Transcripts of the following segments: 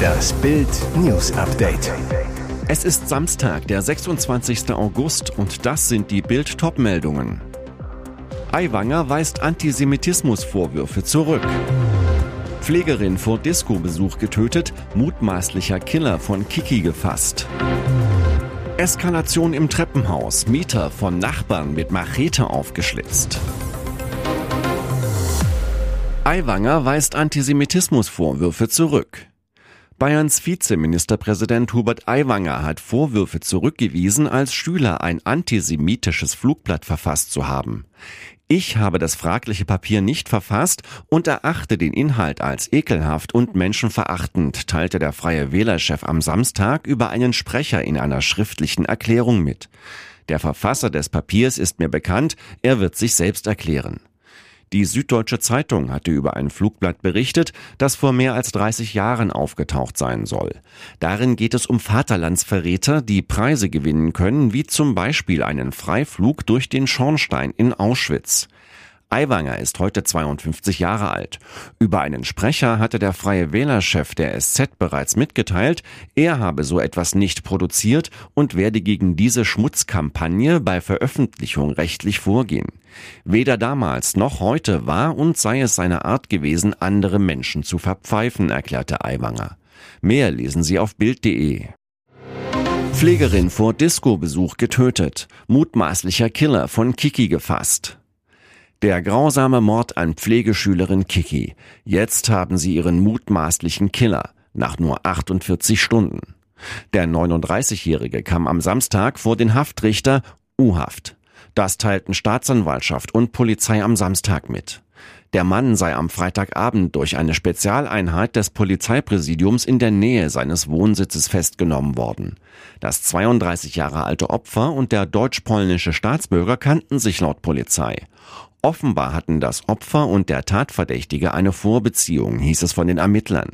Das Bild News Update. Es ist Samstag, der 26. August und das sind die Bild Topmeldungen. Aiwanger weist Antisemitismusvorwürfe zurück. Pflegerin vor Disco-Besuch getötet, mutmaßlicher Killer von Kiki gefasst. Eskalation im Treppenhaus, Mieter von Nachbarn mit Machete aufgeschlitzt. Aiwanger weist Antisemitismusvorwürfe zurück. Bayerns Vizeministerpräsident Hubert Aiwanger hat Vorwürfe zurückgewiesen, als Schüler ein antisemitisches Flugblatt verfasst zu haben. Ich habe das fragliche Papier nicht verfasst und erachte den Inhalt als ekelhaft und menschenverachtend, teilte der Freie Wählerchef am Samstag über einen Sprecher in einer schriftlichen Erklärung mit. Der Verfasser des Papiers ist mir bekannt, er wird sich selbst erklären. Die Süddeutsche Zeitung hatte über ein Flugblatt berichtet, das vor mehr als 30 Jahren aufgetaucht sein soll. Darin geht es um Vaterlandsverräter, die Preise gewinnen können, wie zum Beispiel einen Freiflug durch den Schornstein in Auschwitz. Aiwanger ist heute 52 Jahre alt. Über einen Sprecher hatte der freie Wählerchef der SZ bereits mitgeteilt, er habe so etwas nicht produziert und werde gegen diese Schmutzkampagne bei Veröffentlichung rechtlich vorgehen. Weder damals noch heute war und sei es seine Art gewesen, andere Menschen zu verpfeifen, erklärte Aiwanger. Mehr lesen Sie auf Bild.de. Pflegerin vor Disco-Besuch getötet. Mutmaßlicher Killer von Kiki gefasst. Der grausame Mord an Pflegeschülerin Kiki. Jetzt haben sie ihren mutmaßlichen Killer nach nur 48 Stunden. Der 39-Jährige kam am Samstag vor den Haftrichter U-Haft. Das teilten Staatsanwaltschaft und Polizei am Samstag mit. Der Mann sei am Freitagabend durch eine Spezialeinheit des Polizeipräsidiums in der Nähe seines Wohnsitzes festgenommen worden. Das 32 Jahre alte Opfer und der deutsch-polnische Staatsbürger kannten sich laut Polizei. Offenbar hatten das Opfer und der Tatverdächtige eine Vorbeziehung, hieß es von den Ermittlern.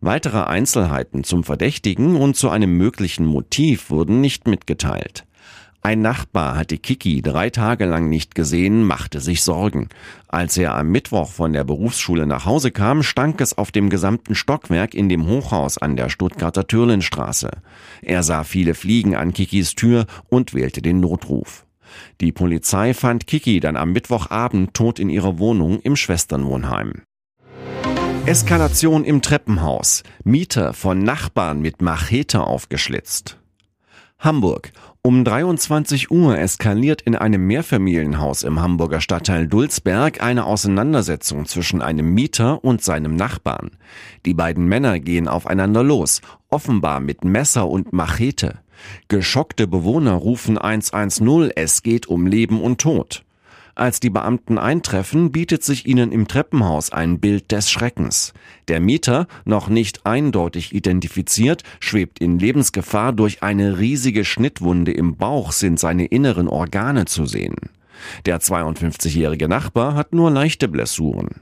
Weitere Einzelheiten zum Verdächtigen und zu einem möglichen Motiv wurden nicht mitgeteilt. Ein Nachbar hatte Kiki drei Tage lang nicht gesehen, machte sich Sorgen. Als er am Mittwoch von der Berufsschule nach Hause kam, stank es auf dem gesamten Stockwerk in dem Hochhaus an der Stuttgarter Türlenstraße. Er sah viele Fliegen an Kikis Tür und wählte den Notruf. Die Polizei fand Kiki dann am Mittwochabend tot in ihrer Wohnung im Schwesternwohnheim. Eskalation im Treppenhaus. Mieter von Nachbarn mit Machete aufgeschlitzt. Hamburg. Um 23 Uhr eskaliert in einem Mehrfamilienhaus im Hamburger Stadtteil Dulsberg eine Auseinandersetzung zwischen einem Mieter und seinem Nachbarn. Die beiden Männer gehen aufeinander los, offenbar mit Messer und Machete. Geschockte Bewohner rufen 110, es geht um Leben und Tod. Als die Beamten eintreffen, bietet sich ihnen im Treppenhaus ein Bild des Schreckens. Der Mieter, noch nicht eindeutig identifiziert, schwebt in Lebensgefahr. Durch eine riesige Schnittwunde im Bauch sind seine inneren Organe zu sehen. Der 52-jährige Nachbar hat nur leichte Blessuren.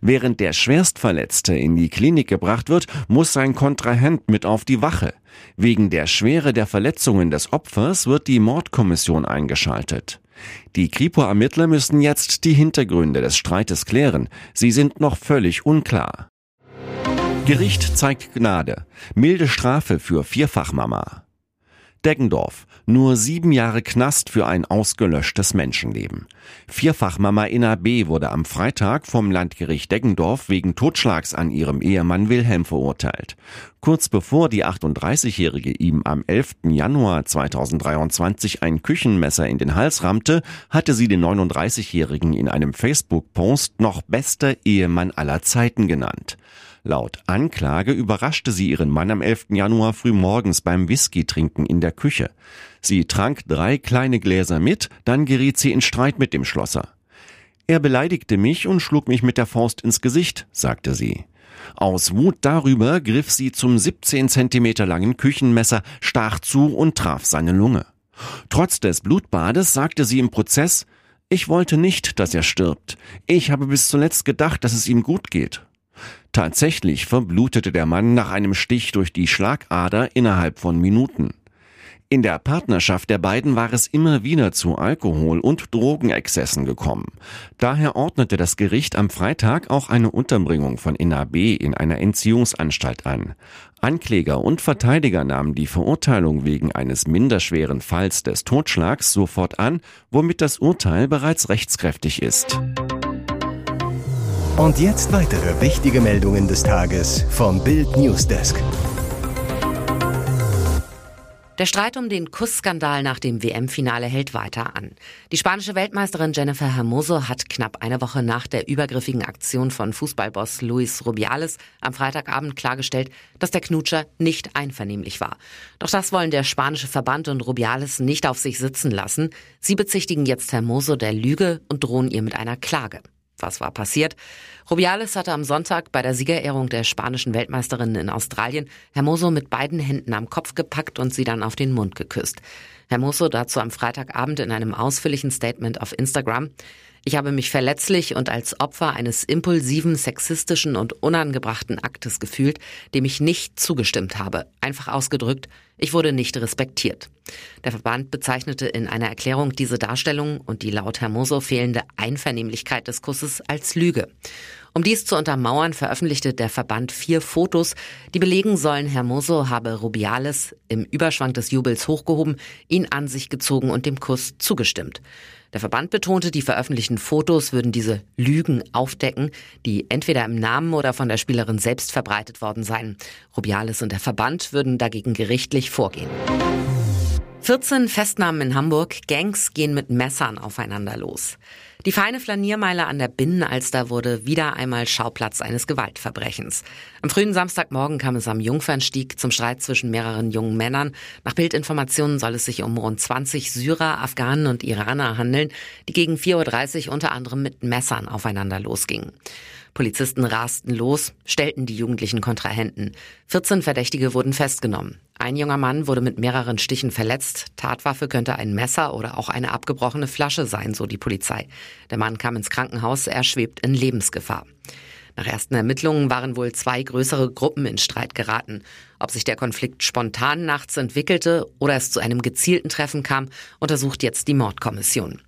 Während der Schwerstverletzte in die Klinik gebracht wird, muss sein Kontrahent mit auf die Wache. Wegen der Schwere der Verletzungen des Opfers wird die Mordkommission eingeschaltet. Die Kripo-Ermittler müssen jetzt die Hintergründe des Streites klären. Sie sind noch völlig unklar. Gericht zeigt Gnade. Milde Strafe für Vierfachmama. Deggendorf. Nur sieben Jahre Knast für ein ausgelöschtes Menschenleben. Vierfachmama Inna B. wurde am Freitag vom Landgericht Deggendorf wegen Totschlags an ihrem Ehemann Wilhelm verurteilt. Kurz bevor die 38-Jährige ihm am 11. Januar 2023 ein Küchenmesser in den Hals rammte, hatte sie den 39-Jährigen in einem Facebook-Post noch bester Ehemann aller Zeiten genannt. Laut Anklage überraschte sie ihren Mann am 11. Januar frühmorgens beim Whisky-Trinken in der Küche. Sie trank drei kleine Gläser mit, dann geriet sie in Streit mit dem Schlosser. Er beleidigte mich und schlug mich mit der Faust ins Gesicht, sagte sie. Aus Wut darüber griff sie zum 17 Zentimeter langen Küchenmesser, stach zu und traf seine Lunge. Trotz des Blutbades sagte sie im Prozess, ich wollte nicht, dass er stirbt. Ich habe bis zuletzt gedacht, dass es ihm gut geht. Tatsächlich verblutete der Mann nach einem Stich durch die Schlagader innerhalb von Minuten. In der Partnerschaft der beiden war es immer wieder zu Alkohol- und Drogenexzessen gekommen. Daher ordnete das Gericht am Freitag auch eine Unterbringung von Inna B. in einer Entziehungsanstalt an. Ankläger und Verteidiger nahmen die Verurteilung wegen eines minderschweren Falls des Totschlags sofort an, womit das Urteil bereits rechtskräftig ist. Und jetzt weitere wichtige Meldungen des Tages vom Bild Newsdesk. Der Streit um den Kussskandal nach dem WM-Finale hält weiter an. Die spanische Weltmeisterin Jennifer Hermoso hat knapp eine Woche nach der übergriffigen Aktion von Fußballboss Luis Rubiales am Freitagabend klargestellt, dass der Knutscher nicht einvernehmlich war. Doch das wollen der spanische Verband und Rubiales nicht auf sich sitzen lassen. Sie bezichtigen jetzt Hermoso der Lüge und drohen ihr mit einer Klage. Was war passiert? Rubiales hatte am Sonntag bei der Siegerehrung der spanischen Weltmeisterin in Australien Hermoso mit beiden Händen am Kopf gepackt und sie dann auf den Mund geküsst. Hermoso dazu am Freitagabend in einem ausführlichen Statement auf Instagram. Ich habe mich verletzlich und als Opfer eines impulsiven, sexistischen und unangebrachten Aktes gefühlt, dem ich nicht zugestimmt habe. Einfach ausgedrückt, ich wurde nicht respektiert. Der Verband bezeichnete in einer Erklärung diese Darstellung und die laut Hermoso fehlende Einvernehmlichkeit des Kusses als Lüge. Um dies zu untermauern, veröffentlichte der Verband vier Fotos, die belegen sollen, Hermoso habe Rubiales im Überschwang des Jubels hochgehoben, ihn an sich gezogen und dem Kuss zugestimmt. Der Verband betonte, die veröffentlichten Fotos würden diese Lügen aufdecken, die entweder im Namen oder von der Spielerin selbst verbreitet worden seien. Rubiales und der Verband würden dagegen gerichtlich vorgehen. 14 Festnahmen in Hamburg. Gangs gehen mit Messern aufeinander los. Die feine Flaniermeile an der Binnenalster wurde wieder einmal Schauplatz eines Gewaltverbrechens. Am frühen Samstagmorgen kam es am Jungfernstieg zum Streit zwischen mehreren jungen Männern. Nach Bildinformationen soll es sich um rund 20 Syrer, Afghanen und Iraner handeln, die gegen 4.30 Uhr unter anderem mit Messern aufeinander losgingen. Polizisten rasten los, stellten die jugendlichen Kontrahenten. 14 Verdächtige wurden festgenommen. Ein junger Mann wurde mit mehreren Stichen verletzt. Tatwaffe könnte ein Messer oder auch eine abgebrochene Flasche sein, so die Polizei. Der Mann kam ins Krankenhaus, er schwebt in Lebensgefahr. Nach ersten Ermittlungen waren wohl zwei größere Gruppen in Streit geraten. Ob sich der Konflikt spontan nachts entwickelte oder es zu einem gezielten Treffen kam, untersucht jetzt die Mordkommission.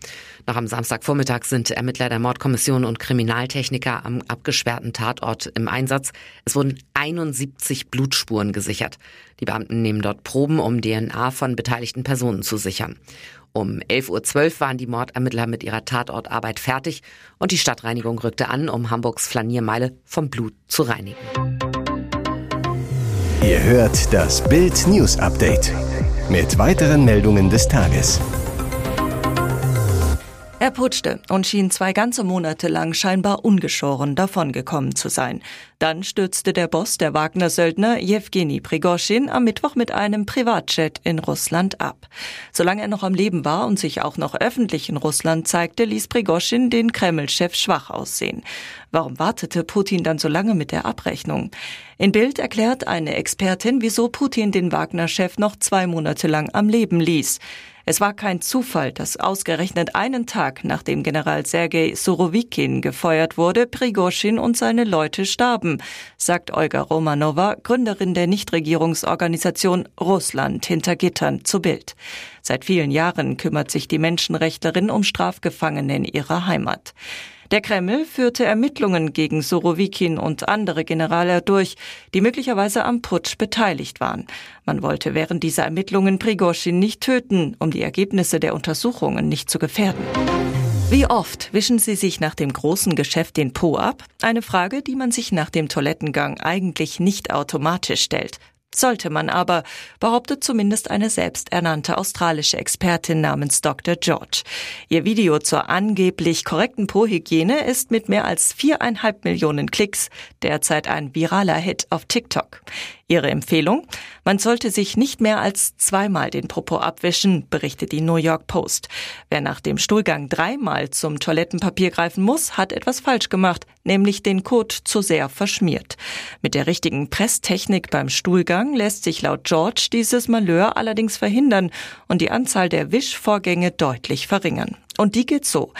Noch am Samstagvormittag sind Ermittler der Mordkommission und Kriminaltechniker am abgesperrten Tatort im Einsatz. Es wurden 71 Blutspuren gesichert. Die Beamten nehmen dort Proben, um DNA von beteiligten Personen zu sichern. Um 11.12 Uhr waren die Mordermittler mit ihrer Tatortarbeit fertig und die Stadtreinigung rückte an, um Hamburgs Flaniermeile vom Blut zu reinigen. Ihr hört das Bild News Update mit weiteren Meldungen des Tages. Er putschte und schien zwei ganze Monate lang scheinbar ungeschoren davongekommen zu sein. Dann stürzte der Boss der Wagner-Söldner Jewgeni Prigoschin am Mittwoch mit einem Privatjet in Russland ab. Solange er noch am Leben war und sich auch noch öffentlich in Russland zeigte, ließ Prigoschin den Kreml-Chef schwach aussehen. Warum wartete Putin dann so lange mit der Abrechnung? In Bild erklärt eine Expertin, wieso Putin den Wagner-Chef noch zwei Monate lang am Leben ließ. Es war kein Zufall, dass ausgerechnet einen Tag nachdem General Sergei Surovikin gefeuert wurde, Prigoschin und seine Leute starben, sagt Olga Romanova, Gründerin der Nichtregierungsorganisation Russland hinter Gittern zu Bild. Seit vielen Jahren kümmert sich die Menschenrechtlerin um Strafgefangene in ihrer Heimat. Der Kreml führte Ermittlungen gegen Sorowikin und andere Generale durch, die möglicherweise am Putsch beteiligt waren. Man wollte während dieser Ermittlungen Prigozhin nicht töten, um die Ergebnisse der Untersuchungen nicht zu gefährden. Wie oft wischen Sie sich nach dem großen Geschäft den Po ab? Eine Frage, die man sich nach dem Toilettengang eigentlich nicht automatisch stellt. Sollte man aber, behauptet zumindest eine selbsternannte australische Expertin namens Dr. George. Ihr Video zur angeblich korrekten Po-Hygiene ist mit mehr als viereinhalb Millionen Klicks derzeit ein viraler Hit auf TikTok. Ihre Empfehlung? Man sollte sich nicht mehr als zweimal den Popo abwischen, berichtet die New York Post. Wer nach dem Stuhlgang dreimal zum Toilettenpapier greifen muss, hat etwas falsch gemacht, nämlich den Kot zu sehr verschmiert. Mit der richtigen Presstechnik beim Stuhlgang lässt sich laut George dieses Malheur allerdings verhindern und die Anzahl der Wischvorgänge deutlich verringern. Und die geht so.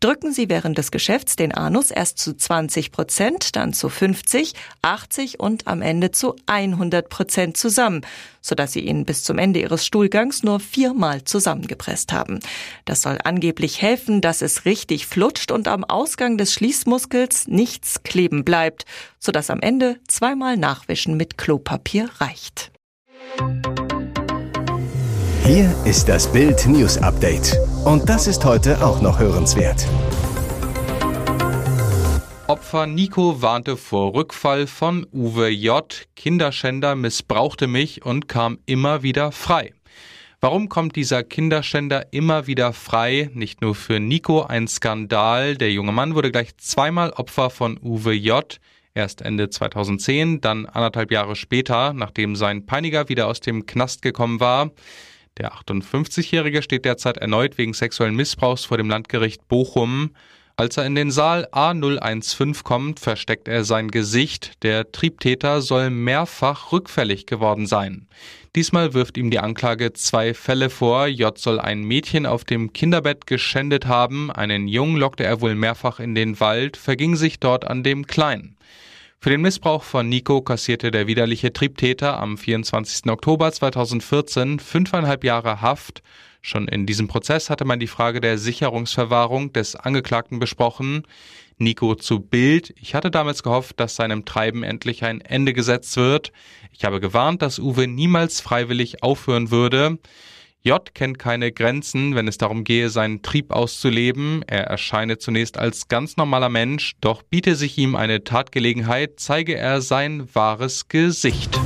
Drücken Sie während des Geschäfts den Anus erst zu 20 Prozent, dann zu 50, 80 und am Ende zu 100 Prozent zusammen, sodass Sie ihn bis zum Ende Ihres Stuhlgangs nur viermal zusammengepresst haben. Das soll angeblich helfen, dass es richtig flutscht und am Ausgang des Schließmuskels nichts kleben bleibt, sodass am Ende zweimal Nachwischen mit Klopapier reicht. Hier ist das Bild News Update. Und das ist heute auch noch hörenswert. Opfer Nico warnte vor Rückfall von Uwe J. Kinderschänder missbrauchte mich und kam immer wieder frei. Warum kommt dieser Kinderschänder immer wieder frei? Nicht nur für Nico ein Skandal. Der junge Mann wurde gleich zweimal Opfer von Uwe J. Erst Ende 2010, dann anderthalb Jahre später, nachdem sein Peiniger wieder aus dem Knast gekommen war. Der 58-Jährige steht derzeit erneut wegen sexuellen Missbrauchs vor dem Landgericht Bochum. Als er in den Saal A015 kommt, versteckt er sein Gesicht. Der Triebtäter soll mehrfach rückfällig geworden sein. Diesmal wirft ihm die Anklage zwei Fälle vor. J soll ein Mädchen auf dem Kinderbett geschändet haben. Einen Jungen lockte er wohl mehrfach in den Wald, verging sich dort an dem Kleinen. Für den Missbrauch von Nico kassierte der widerliche Triebtäter am 24. Oktober 2014 fünfeinhalb Jahre Haft. Schon in diesem Prozess hatte man die Frage der Sicherungsverwahrung des Angeklagten besprochen. Nico zu Bild. Ich hatte damals gehofft, dass seinem Treiben endlich ein Ende gesetzt wird. Ich habe gewarnt, dass Uwe niemals freiwillig aufhören würde. J kennt keine Grenzen, wenn es darum gehe, seinen Trieb auszuleben. Er erscheine zunächst als ganz normaler Mensch, doch biete sich ihm eine Tatgelegenheit, zeige er sein wahres Gesicht.